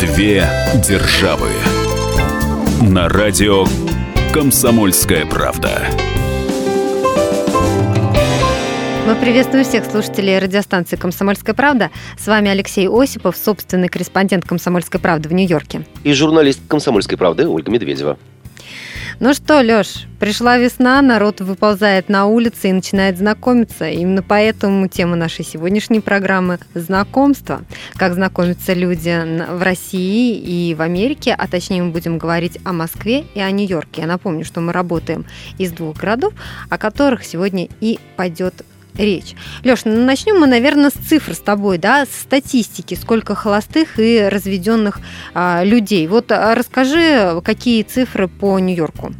Две державы. На радио Комсомольская правда. Мы приветствуем всех слушателей радиостанции «Комсомольская правда». С вами Алексей Осипов, собственный корреспондент «Комсомольской правды» в Нью-Йорке. И журналист «Комсомольской правды» Ольга Медведева. Ну что, Лёш, пришла весна, народ выползает на улицы и начинает знакомиться. Именно поэтому тема нашей сегодняшней программы – знакомство. Как знакомятся люди в России и в Америке, а точнее мы будем говорить о Москве и о Нью-Йорке. Я напомню, что мы работаем из двух городов, о которых сегодня и пойдет речь. Леш, ну начнем мы, наверное, с цифр с тобой, да, с статистики, сколько холостых и разведенных а, людей. Вот а, расскажи, какие цифры по Нью-Йорку.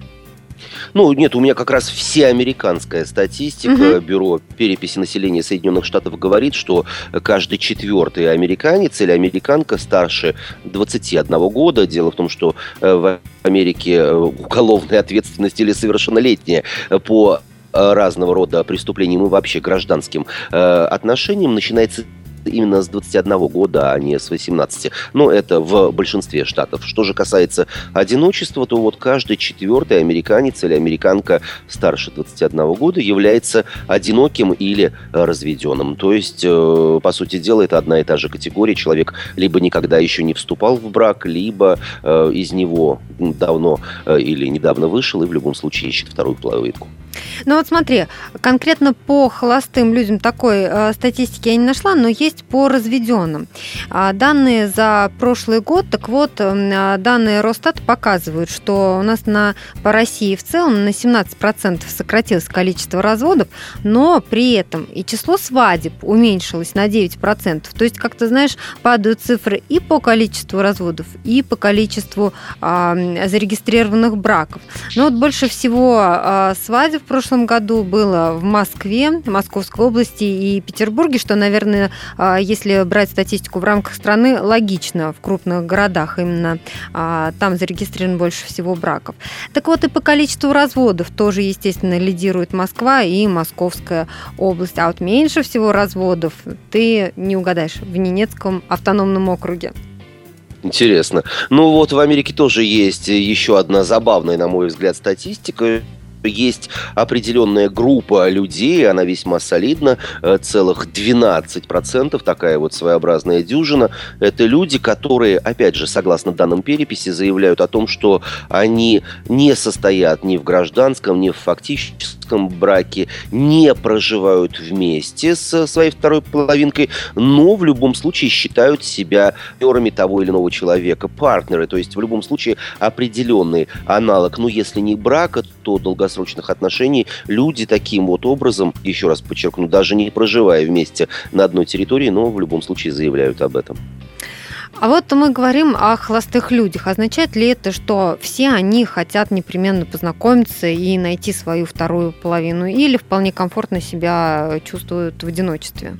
Ну, нет, у меня как раз всеамериканская статистика. Угу. Бюро переписи населения Соединенных Штатов говорит, что каждый четвертый американец или американка старше 21 года. Дело в том, что э, в Америке э, уголовная ответственность или совершеннолетняя по разного рода преступлениям и вообще гражданским э, отношениям начинается именно с 21 года, а не с 18. Но это в большинстве штатов. Что же касается одиночества, то вот каждый четвертый американец или американка старше 21 года является одиноким или разведенным. То есть, э, по сути дела, это одна и та же категория. Человек либо никогда еще не вступал в брак, либо э, из него давно э, или недавно вышел и в любом случае ищет вторую половинку. Ну вот смотри, конкретно по холостым людям такой э, статистики я не нашла, но есть по разведенным. А, данные за прошлый год, так вот, э, данные Росстат показывают, что у нас на, по России в целом на 17% сократилось количество разводов, но при этом и число свадеб уменьшилось на 9%. То есть, как ты знаешь, падают цифры и по количеству разводов, и по количеству э, зарегистрированных браков. Но вот больше всего э, свадеб прошлом году было в Москве, Московской области и Петербурге, что, наверное, а, если брать статистику в рамках страны, логично в крупных городах именно а, там зарегистрировано больше всего браков. Так вот и по количеству разводов тоже, естественно, лидирует Москва и Московская область. А вот меньше всего разводов ты не угадаешь в Ненецком автономном округе. Интересно. Ну вот в Америке тоже есть еще одна забавная, на мой взгляд, статистика есть определенная группа людей, она весьма солидна, э, целых 12%, такая вот своеобразная дюжина. Это люди, которые, опять же, согласно данным переписи, заявляют о том, что они не состоят ни в гражданском, ни в фактическом браке, не проживают вместе со своей второй половинкой, но в любом случае считают себя партнерами того или иного человека, партнеры, то есть в любом случае определенный аналог, ну если не брака, то долгосрочного долгосрочных отношений люди таким вот образом, еще раз подчеркну, даже не проживая вместе на одной территории, но в любом случае заявляют об этом. А вот мы говорим о холостых людях. Означает ли это, что все они хотят непременно познакомиться и найти свою вторую половину, или вполне комфортно себя чувствуют в одиночестве?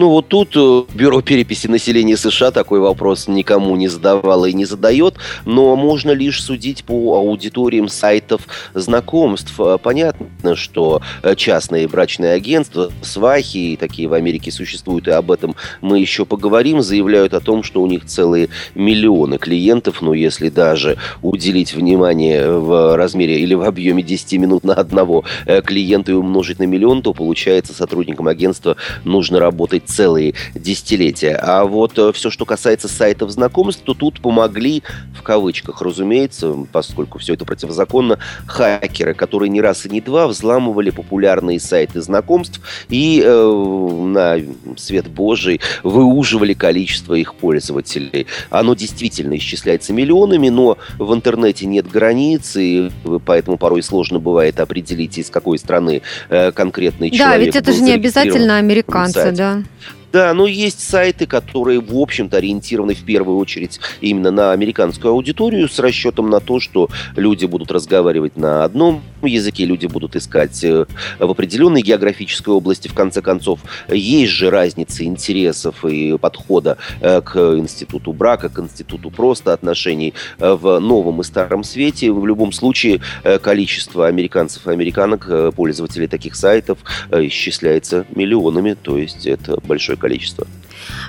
Ну вот тут э, Бюро переписи населения США такой вопрос никому не задавало и не задает, но можно лишь судить по аудиториям сайтов знакомств. Э, понятно, что э, частные брачные агентства, свахи, такие в Америке существуют, и об этом мы еще поговорим, заявляют о том, что у них целые миллионы клиентов, но если даже уделить внимание в размере или в объеме 10 минут на одного клиента и умножить на миллион, то получается сотрудникам агентства нужно работать целые десятилетия. А вот э, все, что касается сайтов знакомств, то тут помогли, в кавычках, разумеется, поскольку все это противозаконно, хакеры, которые не раз и не два взламывали популярные сайты знакомств и э, на свет Божий выуживали количество их пользователей. Оно действительно исчисляется миллионами, но в интернете нет границ, и поэтому порой сложно бывает определить, из какой страны э, конкретный человек. Да, ведь это же не обязательно американцы, да. Да, но есть сайты, которые, в общем-то, ориентированы в первую очередь именно на американскую аудиторию с расчетом на то, что люди будут разговаривать на одном языке, люди будут искать э, в определенной географической области, в конце концов. Есть же разница интересов и подхода э, к институту брака, к институту просто отношений э, в новом и старом свете. В любом случае, количество американцев и американок, пользователей таких сайтов, исчисляется миллионами, то есть это большое количество.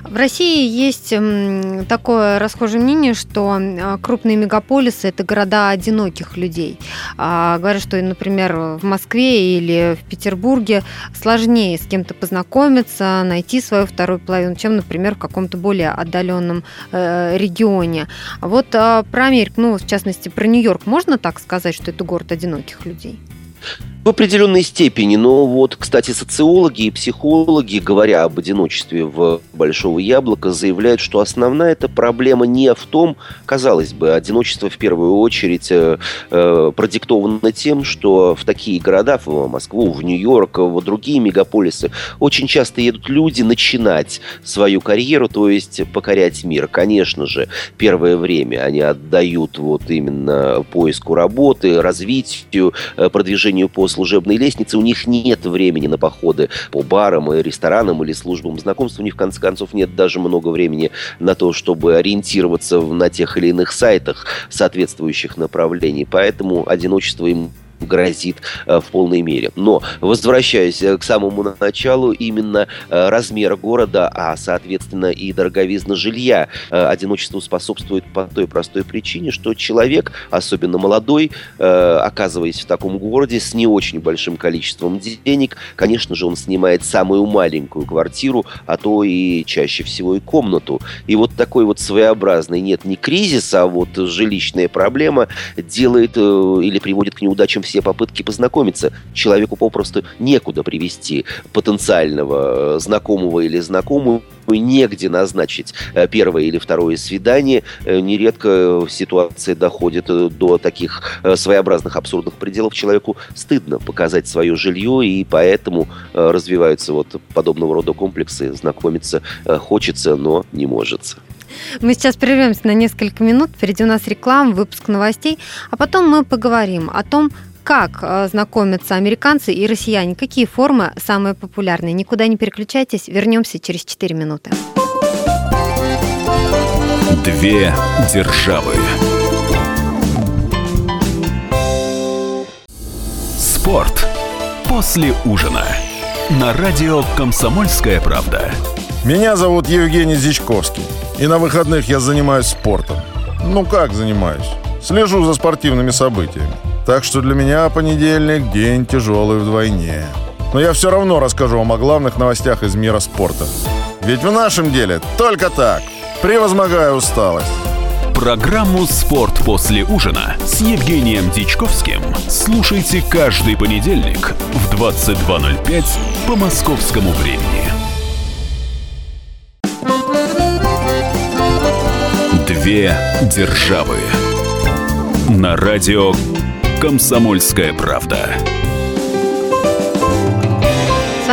В России есть такое расхожее мнение, что а, крупные мегаполисы – это города одиноких людей. А, говорят, что, например, в Москве или в Петербурге сложнее с кем-то познакомиться, найти свою вторую половину, чем, например, в каком-то более отдаленном э, регионе. Вот а, про Америку, ну, в частности, про Нью-Йорк, можно так сказать, что это город одиноких людей? В определенной степени, но вот, кстати, социологи и психологи, говоря об одиночестве в Большого Яблока, заявляют, что основная эта проблема не в том, казалось бы, одиночество в первую очередь э, э, продиктовано тем, что в такие города, в Москву, в Нью-Йорк, в другие мегаполисы, очень часто едут люди начинать свою карьеру, то есть покорять мир. Конечно же, первое время они отдают вот именно поиску работы, развитию, э, продвижению по служебной лестнице, у них нет времени на походы по барам и ресторанам или службам знакомств. У них, в конце концов, нет даже много времени на то, чтобы ориентироваться на тех или иных сайтах соответствующих направлений. Поэтому одиночество им грозит э, в полной мере. Но, возвращаясь э, к самому началу, именно э, размер города, а, соответственно, и дороговизна жилья одиночеству способствует по той простой причине, что человек, особенно молодой, оказываясь в таком городе с не очень большим количеством денег, конечно же, он снимает самую маленькую квартиру, а то и чаще всего и комнату. И вот такой вот своеобразный, нет, не кризис, а вот жилищная проблема делает или приводит к неудачам все попытки познакомиться. Человеку попросту некуда привести потенциального э, знакомого или знакомую негде назначить э, первое или второе свидание. Э, нередко ситуация доходит до таких своеобразных абсурдных пределов. Человеку стыдно показать свое жилье, и поэтому развиваются вот подобного рода комплексы. Знакомиться хочется, но не может. Мы сейчас прервемся на несколько минут. Впереди у нас реклама, выпуск новостей, а потом мы поговорим о том, как э, знакомятся американцы и россияне? Какие формы самые популярные? Никуда не переключайтесь, вернемся через 4 минуты. Две державы. Спорт после ужина. На радио «Комсомольская правда». Меня зовут Евгений Зичковский. И на выходных я занимаюсь спортом. Ну как занимаюсь? Слежу за спортивными событиями. Так что для меня понедельник – день тяжелый вдвойне. Но я все равно расскажу вам о главных новостях из мира спорта. Ведь в нашем деле только так, превозмогая усталость. Программу «Спорт после ужина» с Евгением Дичковским слушайте каждый понедельник в 22.05 по московскому времени. Две державы на радио «Комсомольская правда».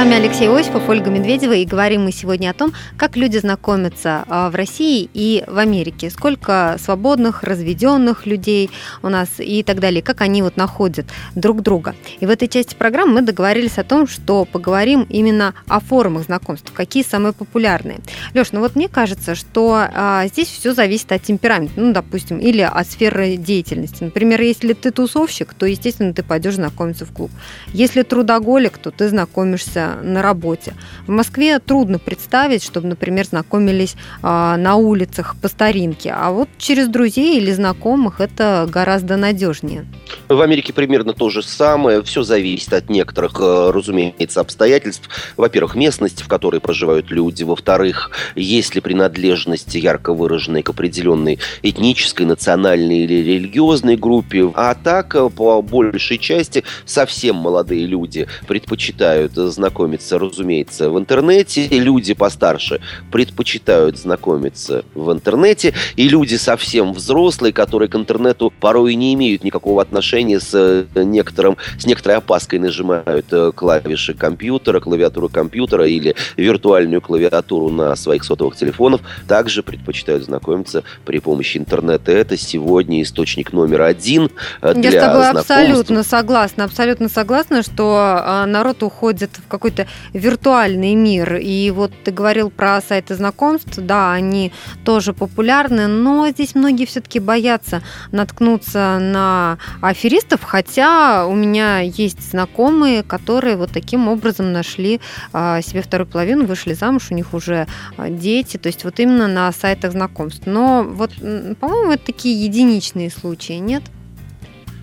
Вами Алексей Осипов, Ольга Медведева, и говорим мы сегодня о том, как люди знакомятся а, в России и в Америке, сколько свободных, разведенных людей у нас и так далее, как они вот находят друг друга. И в этой части программы мы договорились о том, что поговорим именно о формах знакомств, какие самые популярные. Леш, ну вот мне кажется, что а, здесь все зависит от темперамента, ну, допустим, или от сферы деятельности. Например, если ты тусовщик, то, естественно, ты пойдешь знакомиться в клуб. Если трудоголик, то ты знакомишься на работе. В Москве трудно представить, чтобы, например, знакомились а, на улицах по старинке, а вот через друзей или знакомых это гораздо надежнее. В Америке примерно то же самое. Все зависит от некоторых, э, разумеется, обстоятельств. Во-первых, местность, в которой проживают люди. Во-вторых, есть ли принадлежность ярко выраженной к определенной этнической, национальной или религиозной группе. А так, э, по большей части, совсем молодые люди предпочитают знакомиться, разумеется, в интернете. И люди постарше предпочитают знакомиться в интернете. И люди совсем взрослые, которые к интернету порой не имеют никакого отношения с э, некоторым, с некоторой опаской нажимают э, клавиши компьютера, клавиатуру компьютера или виртуальную клавиатуру на своих сотовых телефонах, также предпочитают знакомиться при помощи интернета. Это сегодня источник номер один для Я с тобой абсолютно согласна, абсолютно согласна, что народ уходит в какой-то какой-то виртуальный мир. И вот ты говорил про сайты знакомств, да, они тоже популярны, но здесь многие все-таки боятся наткнуться на аферистов, хотя у меня есть знакомые, которые вот таким образом нашли а, себе вторую половину, вышли замуж, у них уже а, дети, то есть вот именно на сайтах знакомств. Но вот, по-моему, это такие единичные случаи, нет?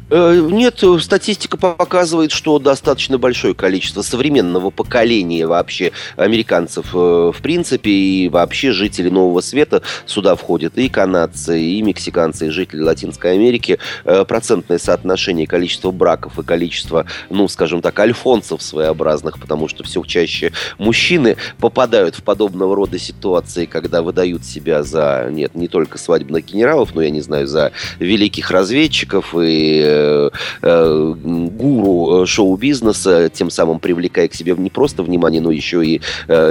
Э, нет, статистика показывает, что достаточно большое количество современного поколения вообще американцев э, в принципе и вообще жители Нового Света сюда входят и канадцы, и мексиканцы, и жители Латинской Америки. Э, процентное соотношение количества браков и количество, ну, скажем так, альфонсов своеобразных, потому что все чаще мужчины попадают в подобного рода ситуации, когда выдают себя за, нет, не только свадебных генералов, но, я не знаю, за великих разведчиков и Э, э, гуру э, шоу-бизнеса, тем самым привлекая к себе не просто внимание, но еще и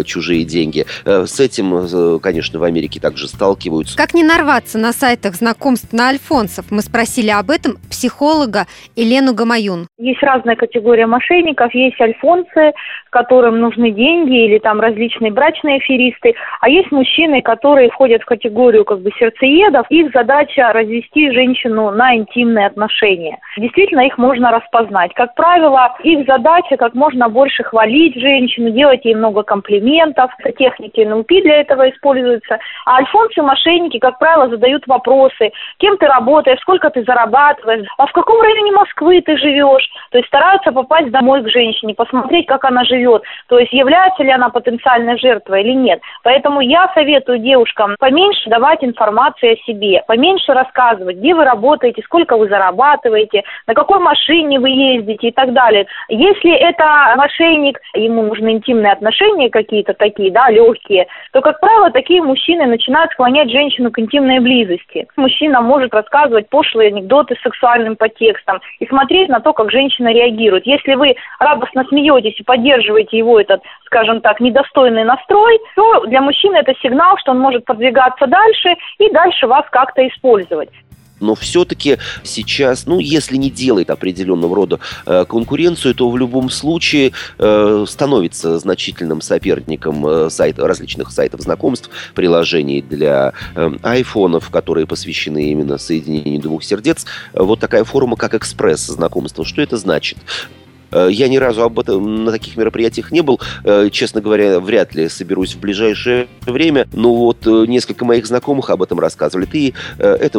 чужие деньги. С этим, конечно, в Америке также сталкиваются. Как не нарваться на сайтах знакомств на альфонсов? Мы спросили об этом психолога Елену Гамаюн. Есть разная категория мошенников. Есть альфонсы, которым нужны деньги, или там различные брачные аферисты. А есть мужчины, которые входят в категорию как бы сердцеедов. Их задача развести женщину на интимные отношения поведения. Действительно, их можно распознать. Как правило, их задача как можно больше хвалить женщину, делать ей много комплиментов. Техники НЛП для этого используются. А альфонсы мошенники, как правило, задают вопросы. Кем ты работаешь, сколько ты зарабатываешь, а в каком районе Москвы ты живешь. То есть стараются попасть домой к женщине, посмотреть, как она живет. То есть является ли она потенциальной жертвой или нет. Поэтому я советую девушкам поменьше давать информации о себе, поменьше рассказывать, где вы работаете, сколько вы зарабатываете, делаете, на какой машине вы ездите и так далее. Если это мошенник, ему нужны интимные отношения какие-то такие, да, легкие, то, как правило, такие мужчины начинают склонять женщину к интимной близости. Мужчина может рассказывать пошлые анекдоты с сексуальным подтекстом и смотреть на то, как женщина реагирует. Если вы радостно смеетесь и поддерживаете его этот, скажем так, недостойный настрой, то для мужчины это сигнал, что он может продвигаться дальше и дальше вас как-то использовать но все-таки сейчас, ну, если не делает определенного рода э, конкуренцию, то в любом случае э, становится значительным соперником э, сайт, различных сайтов знакомств, приложений для э, айфонов, которые посвящены именно соединению двух сердец. Вот такая форма, как экспресс знакомства. Что это значит? Э, я ни разу об этом на таких мероприятиях не был. Э, честно говоря, вряд ли соберусь в ближайшее время. Но вот э, несколько моих знакомых об этом рассказывали. И это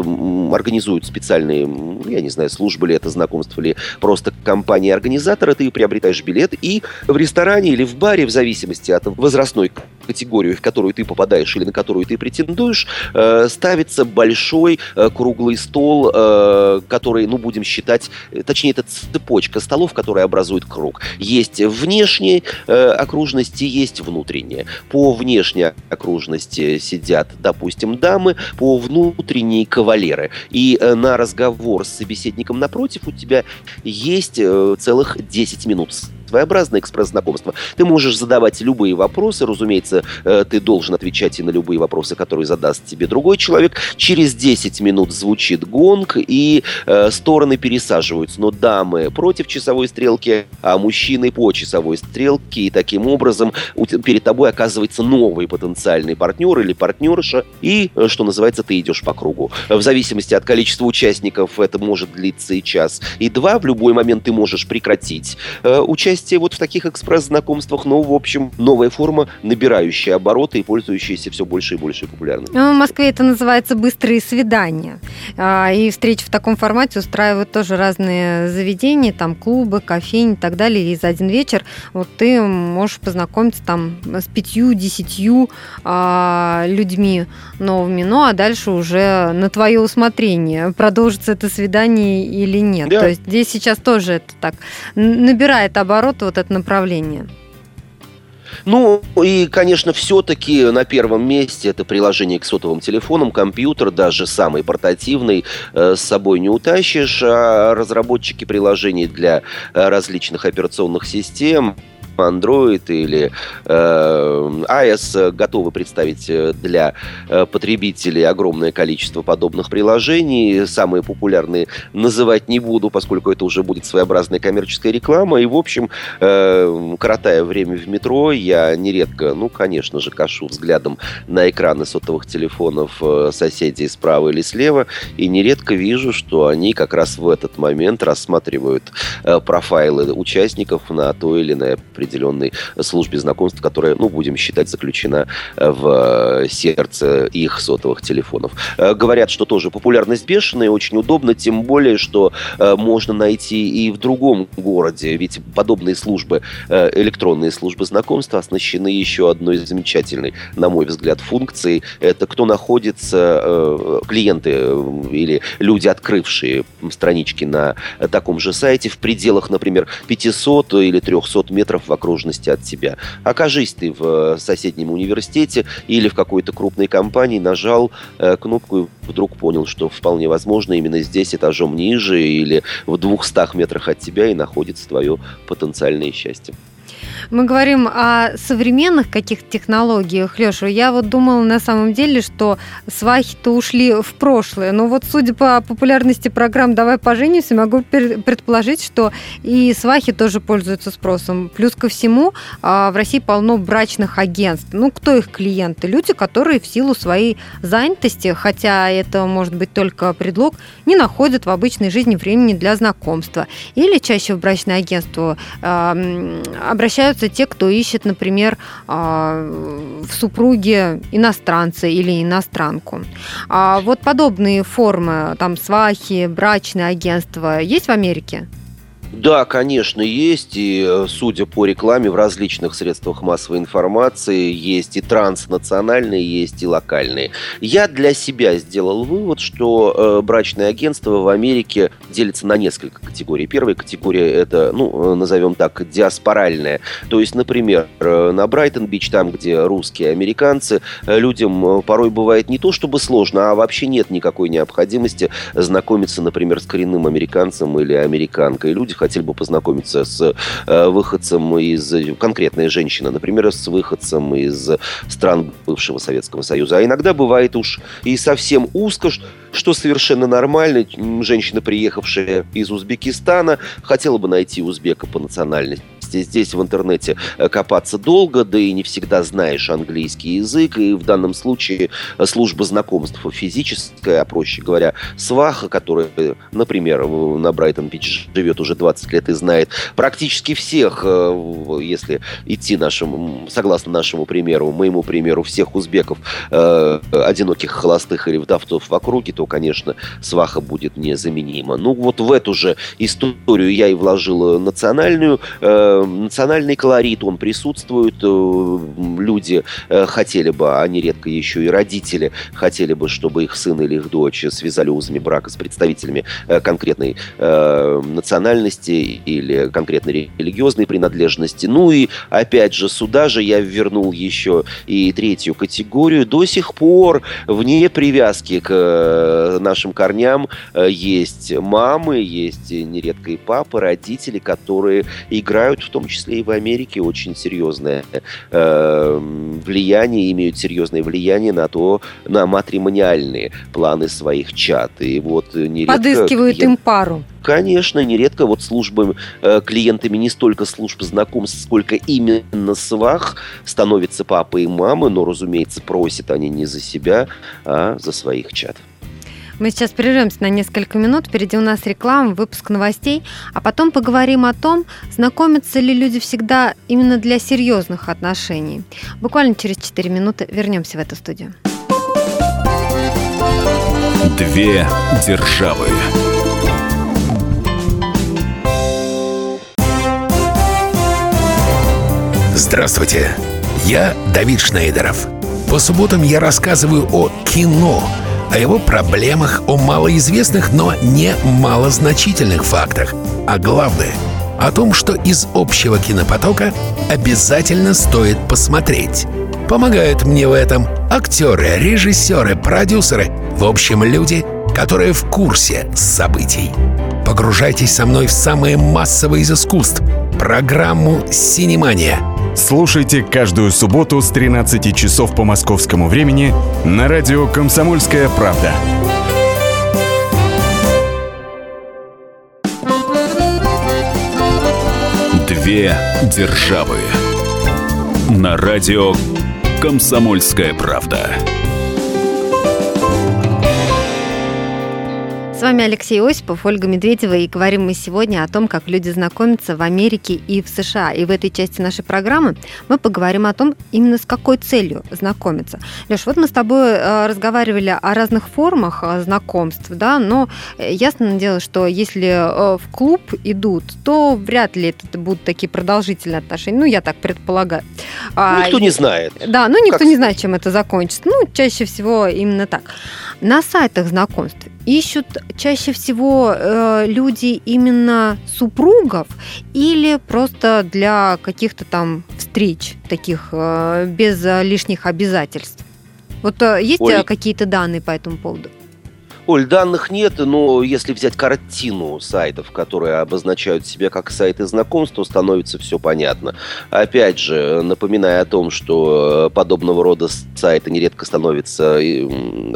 организуют специальные, я не знаю, службы ли это знакомство, или просто компании-организаторы. Ты приобретаешь билет и в ресторане или в баре, в зависимости от возрастной категорию, в которую ты попадаешь или на которую ты претендуешь, ставится большой круглый стол, который, ну, будем считать, точнее, это цепочка столов, которая образует образует круг. Есть внешние э, окружности, есть внутренние. По внешней окружности сидят, допустим, дамы, по внутренней кавалеры. И э, на разговор с собеседником напротив у тебя есть э, целых 10 минут своеобразное экспресс-знакомство. Ты можешь задавать любые вопросы, разумеется, э, ты должен отвечать и на любые вопросы, которые задаст тебе другой человек. Через 10 минут звучит гонг, и э, стороны пересаживаются. Но дамы против часовой стрелки, а мужчины по часовой стрелке. И таким образом перед тобой оказывается новый потенциальный партнер или партнерша. И, э, что называется, ты идешь по кругу. В зависимости от количества участников это может длиться и час, и два. В любой момент ты можешь прекратить участие участие вот в таких экспресс-знакомствах, но, в общем, новая форма, набирающая обороты и пользующаяся все больше и больше популярностью. Ну, в Москве это называется быстрые свидания. А, и встречи в таком формате устраивают тоже разные заведения, там клубы, кофейни и так далее. И за один вечер вот ты можешь познакомиться там с пятью-десятью а, людьми новыми. Ну, а дальше уже на твое усмотрение, продолжится это свидание или нет. Да. То есть здесь сейчас тоже это так набирает обороты наоборот, вот это направление? Ну, и, конечно, все-таки на первом месте это приложение к сотовым телефонам, компьютер, даже самый портативный, э, с собой не утащишь, а разработчики приложений для э, различных операционных систем Android или э, iOS готовы представить для потребителей огромное количество подобных приложений. Самые популярные называть не буду, поскольку это уже будет своеобразная коммерческая реклама. И, в общем, э, коротая время в метро, я нередко, ну, конечно же, кашу взглядом на экраны сотовых телефонов соседей справа или слева, и нередко вижу, что они как раз в этот момент рассматривают профайлы участников на той или иной определенной службе знакомств, которая, ну, будем считать, заключена э, в э, сердце их сотовых телефонов. Э, говорят, что тоже популярность бешеная, очень удобно, тем более, что можно найти и в другом городе, ведь подобные службы, электронные службы знакомства оснащены еще одной замечательной, на мой взгляд, функцией. Это кто находится, клиенты или люди, открывшие странички на таком же сайте в пределах, например, 500 или 300 метров окружности от тебя. Окажись ты в соседнем университете или в какой-то крупной компании, нажал э, кнопку и вдруг понял, что вполне возможно именно здесь, этажом ниже или в 200 метрах от тебя и находится твое потенциальное счастье. Мы говорим о современных каких-то технологиях, Леша. Я вот думала на самом деле, что свахи-то ушли в прошлое. Но вот судя по популярности программ «Давай поженимся», могу предположить, что и свахи тоже пользуются спросом. Плюс ко всему, а, в России полно брачных агентств. Ну, кто их клиенты? Люди, которые в силу своей занятости, хотя это может быть только предлог, не находят в обычной жизни времени для знакомства. Или чаще в брачное агентство обращаются встречаются те, кто ищет, например, а, в супруге иностранца или иностранку. А вот подобные формы, там свахи, брачные агентства, есть в Америке? Да, конечно, есть. И э, судя по рекламе в различных средствах массовой информации, есть и транснациональные, есть и локальные. Я для себя сделал вывод, что э, брачное агентство в Америке делится на несколько категорий. Первая категория это, ну, э, назовем так, диаспоральная. То есть, например, э, на Брайтон-Бич, там, где русские американцы, людям порой бывает не то чтобы сложно, а вообще нет никакой необходимости знакомиться, например, с коренным американцем или американкой. Люди хотели бы познакомиться с э, выходцем из... Конкретная женщина, например, с выходцем из стран бывшего Советского Союза. А иногда бывает уж и совсем узко, что совершенно нормально. Женщина, приехавшая из Узбекистана, хотела бы найти узбека по национальности Здесь в интернете э, копаться долго, да и не всегда знаешь английский язык. И в данном случае э, служба знакомств физическая, а проще говоря, сваха, которая, например, на Брайтон-Бич живет уже 20 лет и знает практически всех, э, если идти нашим, согласно нашему примеру, моему примеру, всех узбеков, одиноких холостых или вдовцов в округе, то, конечно, сваха будет незаменима. Ну, вот в эту же историю я и вложил национальную национальный колорит, он присутствует. Э, люди э, хотели бы, они редко еще и родители хотели бы, чтобы их сын или их дочь связали узами брака с представителями э, конкретной национальности или конкретной религиозной принадлежности. Ну и, опять же, сюда же я вернул еще и третью категорию. До сих пор вне привязки к нашим корням есть мамы, есть нередко и папы, родители, которые играют в том числе и в Америке, очень серьезное э, влияние, имеют серьезное влияние на то, на матримониальные планы своих чат. И вот нередко... Подыскивают клиент... им пару. Конечно, нередко вот службы э, клиентами не столько служб знакомств, сколько именно свах становятся папой и мамой, но, разумеется, просят они не за себя, а за своих чат. Мы сейчас прервемся на несколько минут. Впереди у нас реклама, выпуск новостей. А потом поговорим о том, знакомятся ли люди всегда именно для серьезных отношений. Буквально через 4 минуты вернемся в эту студию. Две державы. Здравствуйте, я Давид Шнейдеров. По субботам я рассказываю о кино – о его проблемах, о малоизвестных, но не малозначительных фактах. А главное — о том, что из общего кинопотока обязательно стоит посмотреть. Помогают мне в этом актеры, режиссеры, продюсеры, в общем, люди, которые в курсе событий. Погружайтесь со мной в самое массовое из искусств программу «Синемания». Слушайте каждую субботу с 13 часов по московскому времени на радио «Комсомольская правда». Две державы. На радио «Комсомольская правда». Вами Алексей Осипов, Ольга Медведева, и говорим мы сегодня о том, как люди знакомятся в Америке и в США. И в этой части нашей программы мы поговорим о том, именно с какой целью знакомиться. Леш, вот мы с тобой э, разговаривали о разных формах э, знакомств, да, но э, ясно дело, что если в клуб идут, то вряд ли это будут такие продолжительные отношения. Ну, я так предполагаю. А, никто не знает. Да, ну никто как... не знает, чем это закончится. Ну, чаще всего именно так. На сайтах знакомств ищут чаще всего э, люди именно супругов или просто для каких-то там встреч таких э, без лишних обязательств? Вот э, есть Ой. какие-то данные по этому поводу? Оль, данных нет, но если взять картину сайтов, которые обозначают себя как сайты знакомств, то становится все понятно. Опять же, напоминая о том, что подобного рода сайты нередко становятся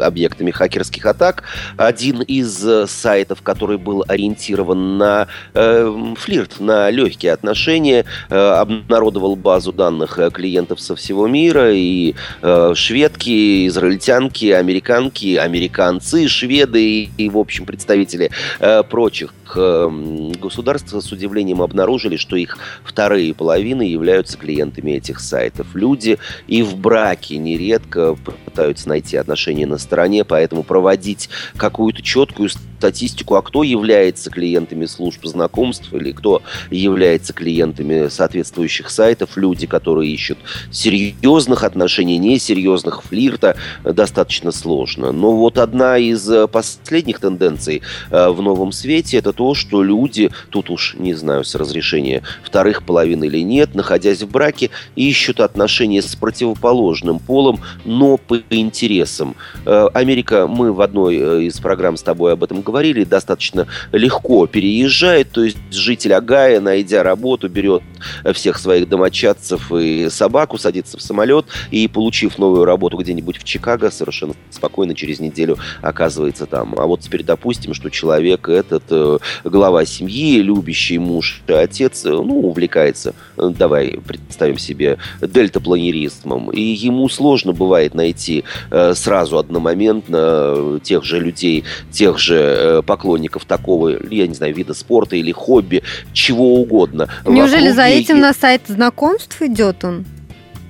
объектами хакерских атак, один из сайтов, который был ориентирован на э, флирт, на легкие отношения, э, обнародовал базу данных клиентов со всего мира, и э, шведки, израильтянки, американки, американцы, шведы, шведы и, в общем, представители э, прочих э, государств с удивлением обнаружили, что их вторые половины являются клиентами этих сайтов. Люди и в браке нередко пытаются найти отношения на стороне, поэтому проводить какую-то четкую статистику, а кто является клиентами служб знакомств или кто является клиентами соответствующих сайтов, люди, которые ищут серьезных отношений, несерьезных, флирта, достаточно сложно. Но вот одна из последних тенденций э, в новом свете это то, что люди, тут уж не знаю, с разрешения вторых половин или нет, находясь в браке, ищут отношения с противоположным полом, но по интересам. Э, Америка, мы в одной э, из программ с тобой об этом говорили, достаточно легко переезжает. То есть житель Агая, найдя работу, берет всех своих домочадцев и собаку, садится в самолет и, получив новую работу где-нибудь в Чикаго, совершенно спокойно через неделю оказывается там. А вот теперь допустим, что человек этот э, глава семьи, любящий муж, отец, э, ну, увлекается, э, давай представим себе, дельтапланеризмом, и ему сложно бывает найти сразу одномоментно тех же людей, тех же Э, поклонников такого, я не знаю, вида спорта или хобби, чего угодно. Неужели за этим на сайт знакомств идет он?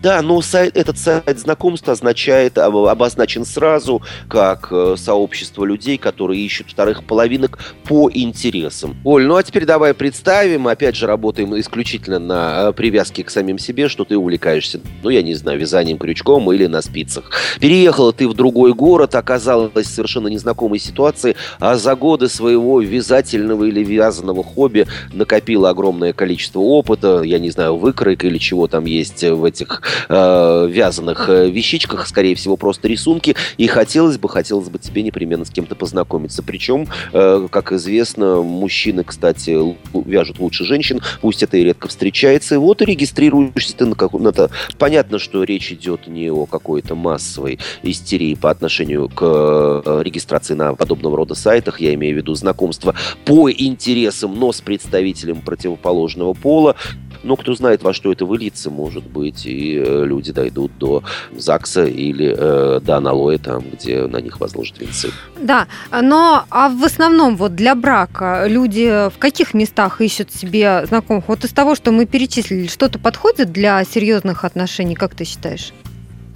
Да, но сайт, этот сайт знакомства означает, обозначен сразу как э, сообщество людей, которые ищут вторых половинок по интересам. Оль, ну а теперь давай представим, опять же, работаем исключительно на э, привязке к самим себе, что ты увлекаешься, ну, я не знаю, вязанием крючком или на спицах. Переехала ты в другой город, оказалась в совершенно незнакомой ситуации, а за годы своего вязательного или вязаного хобби накопила огромное количество опыта, я не знаю, выкройка или чего там есть в этих э, вязаных э, вещичках, скорее всего, просто рисунки. И хотелось бы, хотелось бы тебе непременно с кем-то познакомиться. Причем, э, как известно, мужчины, кстати, вяжут лучше женщин, пусть это и редко встречается. И вот и регистрируешься ты на каком-то... Понятно, что речь идет не о какой-то массовой истерии по отношению к э, регистрации на подобного рода сайтах. Я имею в виду знакомство по интересам, но с представителем противоположного пола. Но кто знает, во что это выльется, может быть, и люди дойдут до ЗАГСа или э, до аналоя, там, где на них возложат венцы. Да, но а в основном вот для брака люди в каких местах ищут себе знакомых? Вот из того, что мы перечислили, что-то подходит для серьезных отношений, как ты считаешь?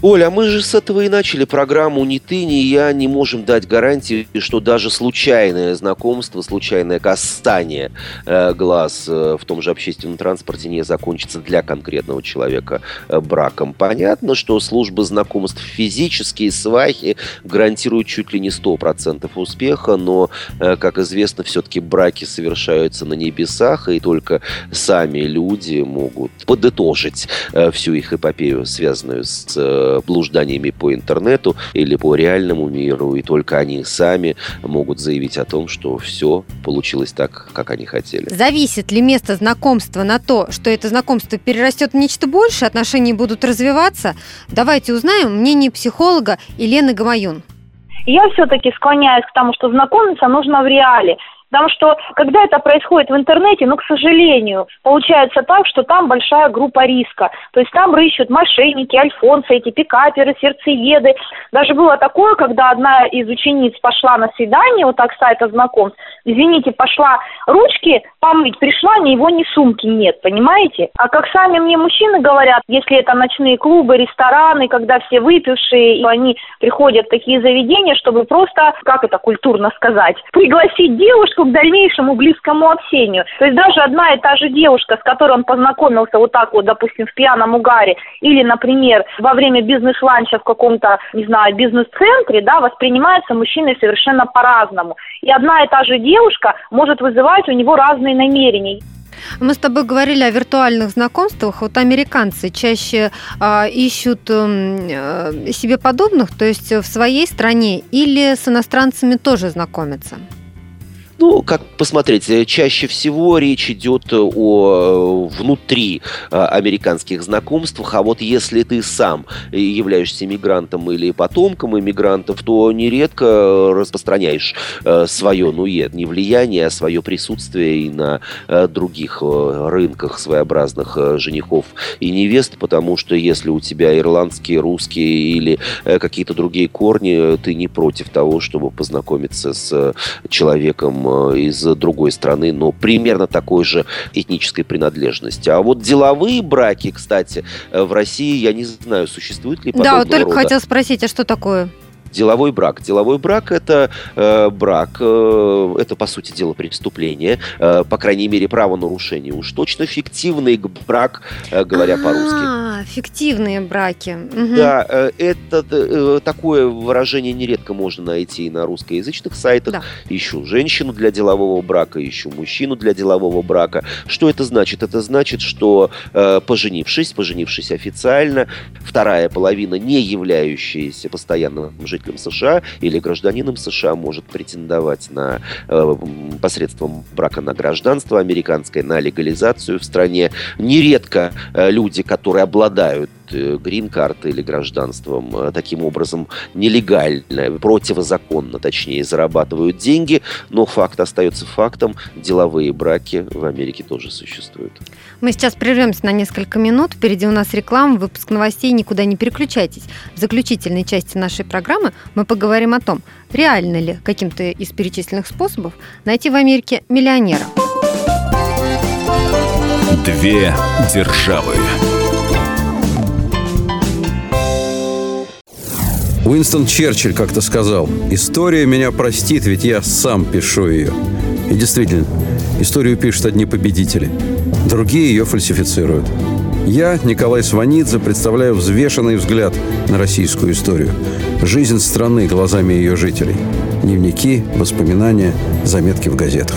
Оля, а мы же с этого и начали программу. Ни ты, ни я не можем дать гарантии, что даже случайное знакомство, случайное касание э, глаз э, в том же общественном транспорте не закончится для конкретного человека э, браком. Понятно, что службы знакомств физические, свахи гарантируют чуть ли не 100% успеха, но, э, как известно, все-таки браки совершаются на небесах, и только сами люди могут подытожить э, всю их эпопею, связанную с э, блужданиями по интернету или по реальному миру, и только они сами могут заявить о том, что все получилось так, как они хотели. Зависит ли место знакомства на то, что это знакомство перерастет в нечто большее, отношения будут развиваться? Давайте узнаем мнение психолога Елены Гамаюн. Я все-таки склоняюсь к тому, что знакомиться нужно в реале. Потому что, когда это происходит в интернете, ну, к сожалению, получается так, что там большая группа риска. То есть там рыщут мошенники, альфонсы, эти пикаперы, сердцееды. Даже было такое, когда одна из учениц пошла на свидание, вот так с сайта знакомств, извините, пошла ручки помыть, пришла, ни его, ни сумки нет, понимаете? А как сами мне мужчины говорят, если это ночные клубы, рестораны, когда все выпившие, и они приходят в такие заведения, чтобы просто, как это культурно сказать, пригласить девушку к дальнейшему близкому общению. То есть даже одна и та же девушка, с которой он познакомился вот так вот, допустим, в пьяном угаре, или, например, во время бизнес-ланча в каком-то, не знаю, бизнес-центре, да, воспринимается мужчиной совершенно по-разному. И одна и та же девушка может вызывать у него разные намерения. Мы с тобой говорили о виртуальных знакомствах. Вот американцы чаще э, ищут э, себе подобных, то есть в своей стране, или с иностранцами тоже знакомятся? Ну, как посмотреть, э, чаще всего речь идет о э, внутри э, американских знакомствах, а вот если ты сам являешься мигрантом или потомком иммигрантов, то нередко распространяешь свое, ну, не влияние, а свое присутствие и на других рынках своеобразных женихов и невест, потому что если у тебя ирландские, русские или какие-то другие корни, ты не против того, чтобы познакомиться с человеком Э, из другой страны, но примерно такой же этнической принадлежности. А вот деловые браки, кстати, э, в России, я не знаю, существуют ли подобного Да, вот только рода. хотел спросить, а что такое? Деловой брак. Деловой брак это э, брак, э, это по сути дела преступление, э, по крайней мере правонарушение. Уж точно фиктивный брак, э, говоря по-русски. А, фиктивные браки. Да, э, это э, такое выражение нередко можно найти и на русскоязычных сайтах. Да. Ищу женщину для делового брака, ищу мужчину для делового брака. Что это значит? Это значит, что э, поженившись, поженившись официально, вторая половина, не являющаяся постоянным жителем жителем США или гражданином США может претендовать на э, посредством брака на гражданство американское, на легализацию в стране. Нередко э, люди, которые обладают Э, грин-карты или гражданством э, таким образом нелегально, противозаконно, точнее, зарабатывают деньги, но факт остается фактом, деловые браки в Америке тоже существуют. Мы сейчас прервемся на несколько минут, впереди у нас реклама, выпуск новостей, никуда не переключайтесь. В заключительной части нашей программы мы поговорим о том, реально ли каким-то из перечисленных способов найти в Америке миллионера. Две державы. Уинстон Черчилль как-то сказал, «История меня простит, ведь я сам пишу ее». И действительно, историю пишут одни победители, другие ее фальсифицируют. Я, Николай Сванидзе, представляю взвешенный взгляд на российскую историю. Жизнь страны глазами ее жителей. Дневники, воспоминания, заметки в газетах.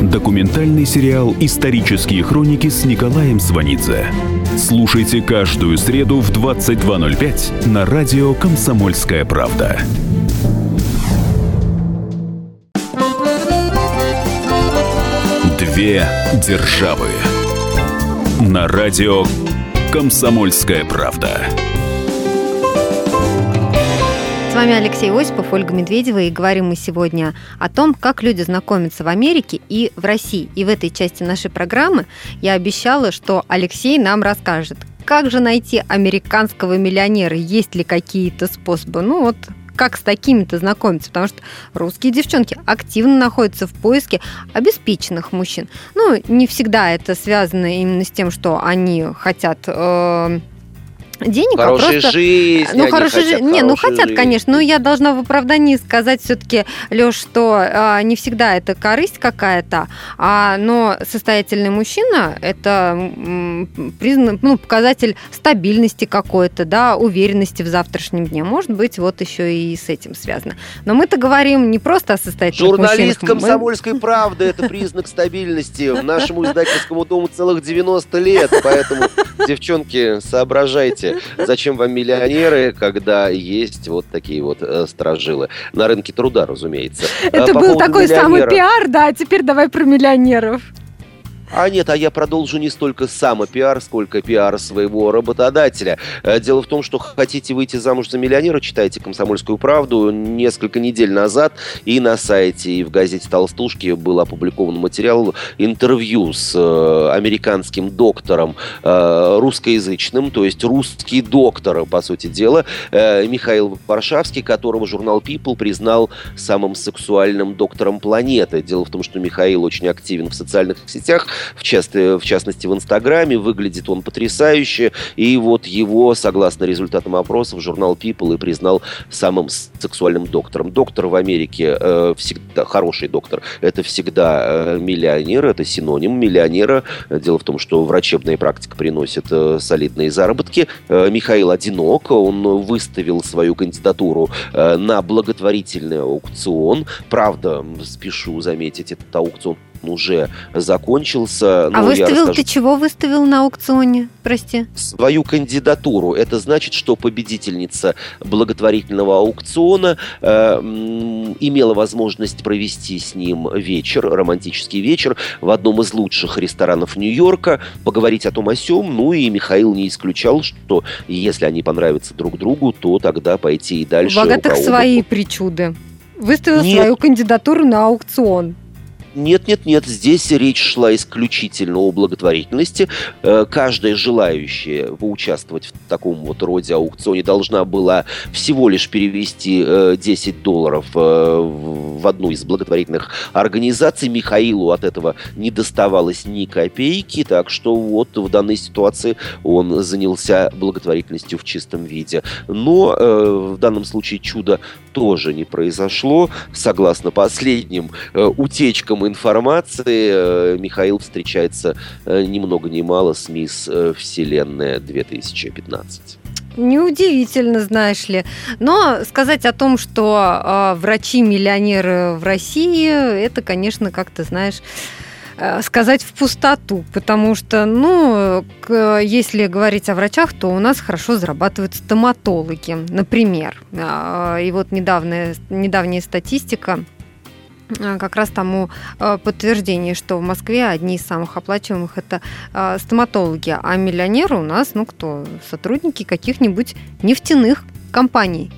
Документальный сериал «Исторические хроники» с Николаем Сванидзе. Слушайте каждую среду в 22.05 на радио «Комсомольская правда». Две державы. На радио «Комсомольская правда». Вами Алексей Осипов, Ольга Медведева, и говорим мы сегодня о том, как люди знакомятся в Америке и в России. И в этой части нашей программы я обещала, что Алексей нам расскажет, как же найти американского миллионера, есть ли какие-то способы. Ну вот как с такими-то знакомиться, потому что русские девчонки активно находятся в поиске обеспеченных мужчин. Ну, не всегда это связано именно с тем, что они хотят э, денег, хорошей а просто... жизни. Ну, хорошей жизни. Не, ну хотят, жизни. конечно. Но я должна в оправдании сказать все-таки, Леш, что а, не всегда это корысть какая-то, а, но состоятельный мужчина это признан, ну, показатель стабильности какой-то, да, уверенности в завтрашнем дне. Может быть, вот еще и с этим связано. Но мы-то говорим не просто о состоятельных Журналист мужчинах. комсомольской мы... правды это признак стабильности. В нашему издательскому дому целых 90 лет, поэтому, девчонки, соображайте. Зачем вам миллионеры, когда есть вот такие вот э, сторожилы? На рынке труда, разумеется. Это По был такой самый пиар, да, а теперь давай про миллионеров. А нет, а я продолжу не столько самопиар, сколько пиар своего работодателя. Э, дело в том, что хотите выйти замуж за миллионера, читайте «Комсомольскую правду» несколько недель назад, и на сайте, и в газете «Толстушки» был опубликован материал интервью с э, американским доктором э, русскоязычным, то есть русский доктор, по сути дела, Михаил Варшавский, которого журнал People признал самым сексуальным доктором планеты. Дело в том, что Михаил очень активен в социальных сетях, в, части, в частности в Инстаграме. Выглядит он потрясающе. И вот его, согласно результатам опросов, журнал People и признал самым сексуальным доктором. Доктор в Америке э, всегда, хороший доктор, это всегда э, миллионер, это синоним миллионера. Дело в том, что врачебная практика приносит э, солидные заработки. Э, Михаил одинок, он выставил свою кандидатуру э, на благотворительный аукцион. Правда, спешу заметить, этот аукцион уже закончился. А ну, выставил расскажу... ты чего выставил на аукционе, прости? Свою кандидатуру. Это значит, что победительница благотворительного аукциона э, имела возможность провести с ним вечер, романтический вечер, в одном из лучших ресторанов Нью-Йорка, поговорить о том о сём. Ну и Михаил не исключал, что если они понравятся друг другу, то тогда пойти и дальше. У богатых свои причуды. Выставил Нет. свою кандидатуру на аукцион. Нет, нет, нет, здесь речь шла исключительно о благотворительности. Э, каждая желающая поучаствовать в таком вот роде аукционе должна была всего лишь перевести 10 э, долларов э, в одну из благотворительных организаций. Михаилу от этого не доставалось ни копейки, так что вот в данной ситуации он занялся благотворительностью в чистом виде. Но в данном случае чудо тоже не произошло. Согласно последним утечкам информации э, Михаил встречается э, ни много ни мало с мисс э, Вселенная 2015. Неудивительно, знаешь ли. Но сказать о том, что э, врачи-миллионеры в России, это, конечно, как ты знаешь, сказать в пустоту, потому что, ну, если говорить о врачах, то у нас хорошо зарабатывают стоматологи, например. И вот недавняя, недавняя статистика как раз тому э, подтверждение, что в Москве одни из самых оплачиваемых это э, стоматологи, а миллионеры у нас, ну кто, сотрудники каких-нибудь нефтяных компаний.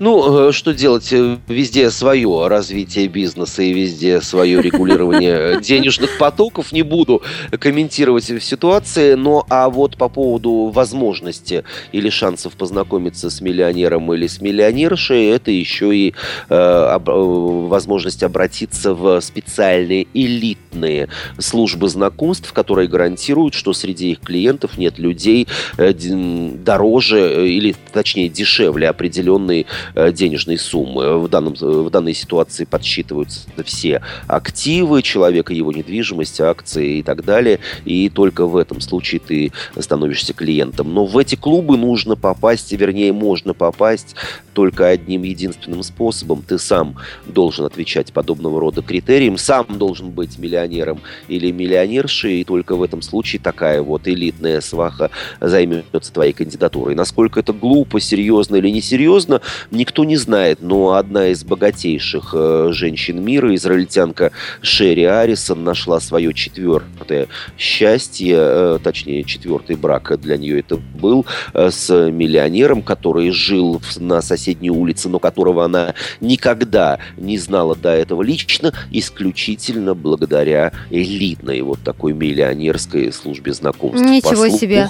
Ну, э, что делать? Э, везде свое развитие бизнеса и везде свое регулирование денежных потоков. Не буду комментировать ситуации, но а вот по поводу возможности или шансов познакомиться с миллионером или с миллионершей, это еще и э, э, возможность обратиться в специальные элитные службы знакомств, которые гарантируют, что среди их клиентов нет людей э, дороже или, точнее, дешевле определенные Э, денежной суммы. В, данном, в данной ситуации подсчитываются все активы человека, его недвижимость, акции и так далее. И только в этом случае ты становишься клиентом. Но в эти клубы нужно попасть, вернее, можно попасть только одним единственным способом. Ты сам должен отвечать подобного рода критериям, сам должен быть миллионером или миллионершей, и только в этом случае такая вот элитная сваха займется твоей кандидатурой. Насколько это глупо, серьезно или несерьезно, никто не знает, но одна из богатейших э, женщин мира, израильтянка Шерри Арисон, нашла свое четвертое счастье, э, точнее, четвертый брак для нее это был, э, с миллионером, который жил на соседней соседней улице, но которого она никогда не знала до этого лично, исключительно благодаря элитной вот такой миллионерской службе знакомств. Ничего По себе.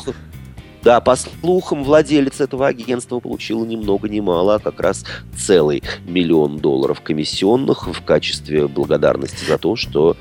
Да, по слухам, владелец этого агентства получил ни много ни мало, а как раз целый миллион долларов комиссионных в качестве благодарности за то, что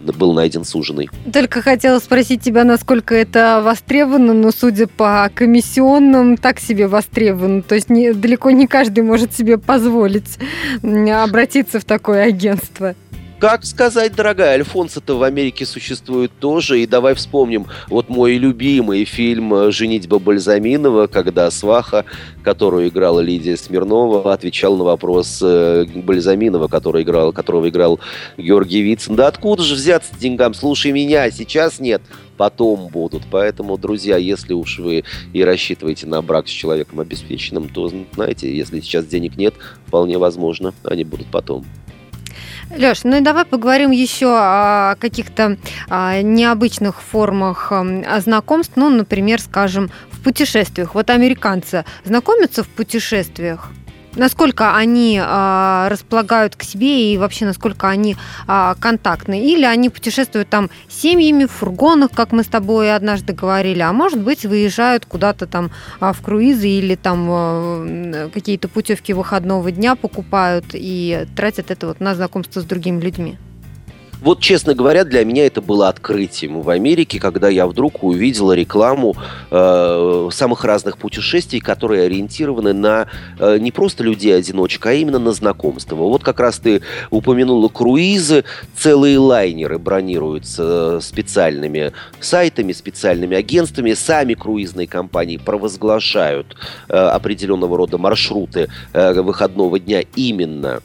был найден суженый. Только хотела спросить тебя, насколько это востребовано, но судя по комиссионным, так себе востребовано. То есть не, далеко не каждый может себе позволить обратиться в такое агентство. Как сказать, дорогая, Альфонсо-то в Америке существует тоже. И давай вспомним вот мой любимый фильм «Женитьба Бальзаминова», когда Сваха, которую играла Лидия Смирнова, отвечал на вопрос э, Бальзаминова, который играл, которого играл Георгий Вицин. Да откуда же взяться деньгам? Слушай меня, сейчас нет потом будут. Поэтому, друзья, если уж вы и рассчитываете на брак с человеком обеспеченным, то, знаете, если сейчас денег нет, вполне возможно, они будут потом. Леш, ну и давай поговорим еще о каких-то а, необычных формах а, знакомств, ну, например, скажем, в путешествиях. Вот американцы знакомятся в путешествиях? Насколько они а, располагают к себе и вообще насколько они а, контактны. Или они путешествуют там семьями, в фургонах, как мы с тобой однажды говорили, а может быть выезжают куда-то там а, в круизы или там а, какие-то путевки выходного дня покупают и тратят это вот на знакомство с другими людьми. Вот, честно говоря, для меня это было открытием в Америке, когда я вдруг увидела рекламу э, самых разных путешествий, которые ориентированы на э, не просто людей-одиночек, а именно на знакомство. Вот как раз ты упомянула круизы, целые лайнеры бронируются специальными сайтами, специальными агентствами, сами круизные компании провозглашают э, определенного рода маршруты э, выходного дня именно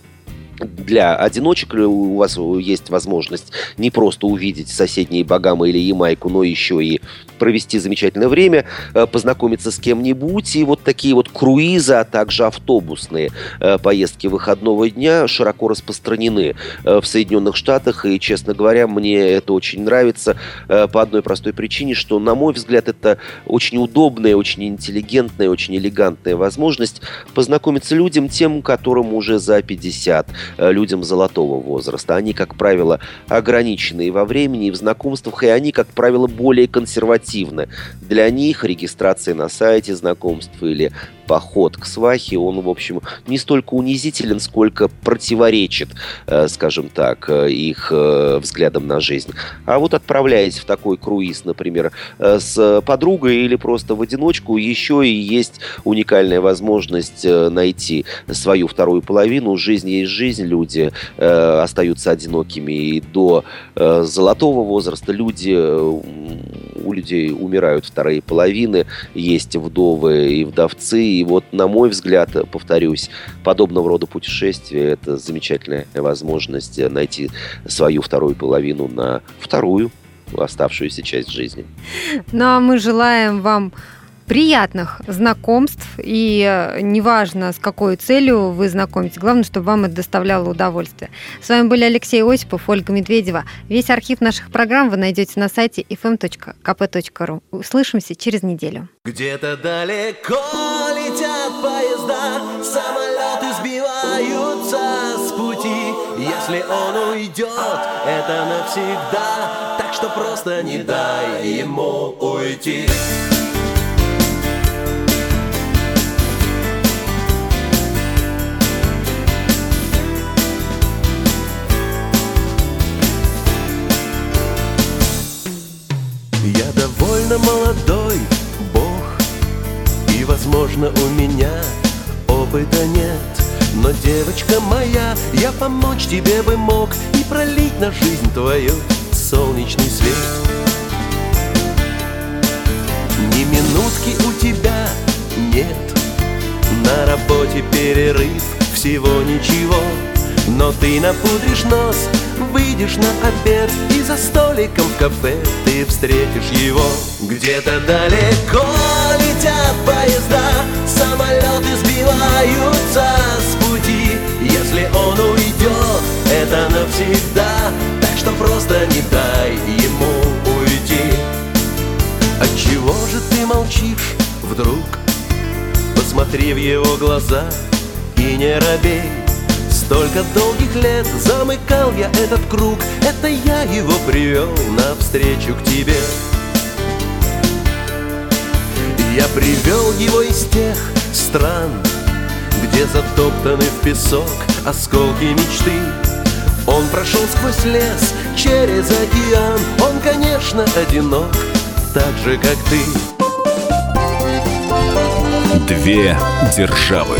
для одиночек у вас есть возможность не просто увидеть соседние Багамы или Ямайку, но еще и провести замечательное время, э, познакомиться с кем-нибудь. И вот такие вот круизы, а также автобусные э, поездки выходного дня широко распространены э, в Соединенных Штатах. И, честно говоря, мне это очень нравится по одной простой причине, что, на мой взгляд, это очень удобная, очень интеллигентная, очень элегантная возможность познакомиться людям, тем, которым уже за 50, людям золотого возраста. Они, как правило, ограниченные во времени и в знакомствах, и они, как правило, более консервативны. Для них регистрация на сайте знакомств или поход к свахе, он, в общем, не столько унизителен, сколько противоречит, э, скажем так, э, их э, взглядам на жизнь. А вот отправляясь в такой круиз, например, с подругой или просто в одиночку, еще и есть уникальная возможность найти свою вторую половину. Жизнь есть жизнь, люди остаются одинокими и до золотого возраста. Люди, у людей умирают вторые половины, есть вдовы и вдовцы, и вот, на мой взгляд, повторюсь, подобного рода путешествия – это замечательная возможность найти свою вторую половину на вторую оставшуюся часть жизни. Ну, а мы желаем вам приятных знакомств, и э, неважно, с какой целью вы знакомитесь, главное, чтобы вам это доставляло удовольствие. С вами были Алексей Осипов, Ольга Медведева. Весь архив наших программ вы найдете на сайте fm.kp.ru. Услышимся через неделю. Где-то далеко летят поезда, самолеты сбиваются с пути. Если он уйдет, это навсегда, так что просто не дай ему уйти. Довольно молодой бог. И, возможно, у меня опыта нет. Но, девочка моя, я помочь тебе бы мог И пролить на жизнь твою солнечный свет. Ни минутки у тебя нет. На работе перерыв, всего ничего но ты напудришь нос, выйдешь на обед И за столиком в кафе ты встретишь его. Где-то далеко летят поезда Самолеты сбиваются с пути. Если он уйдет, это навсегда Так что просто не дай ему уйти. Отчего же ты молчишь вдруг? Посмотри в его глаза и не робей Столько долгих лет замыкал я этот круг. Это я его привел навстречу к тебе. Я привел его из тех стран Где затоптаны в песок осколки мечты. Он прошел сквозь лес, через океан. Он, конечно, одинок, так же, как ты. Две державы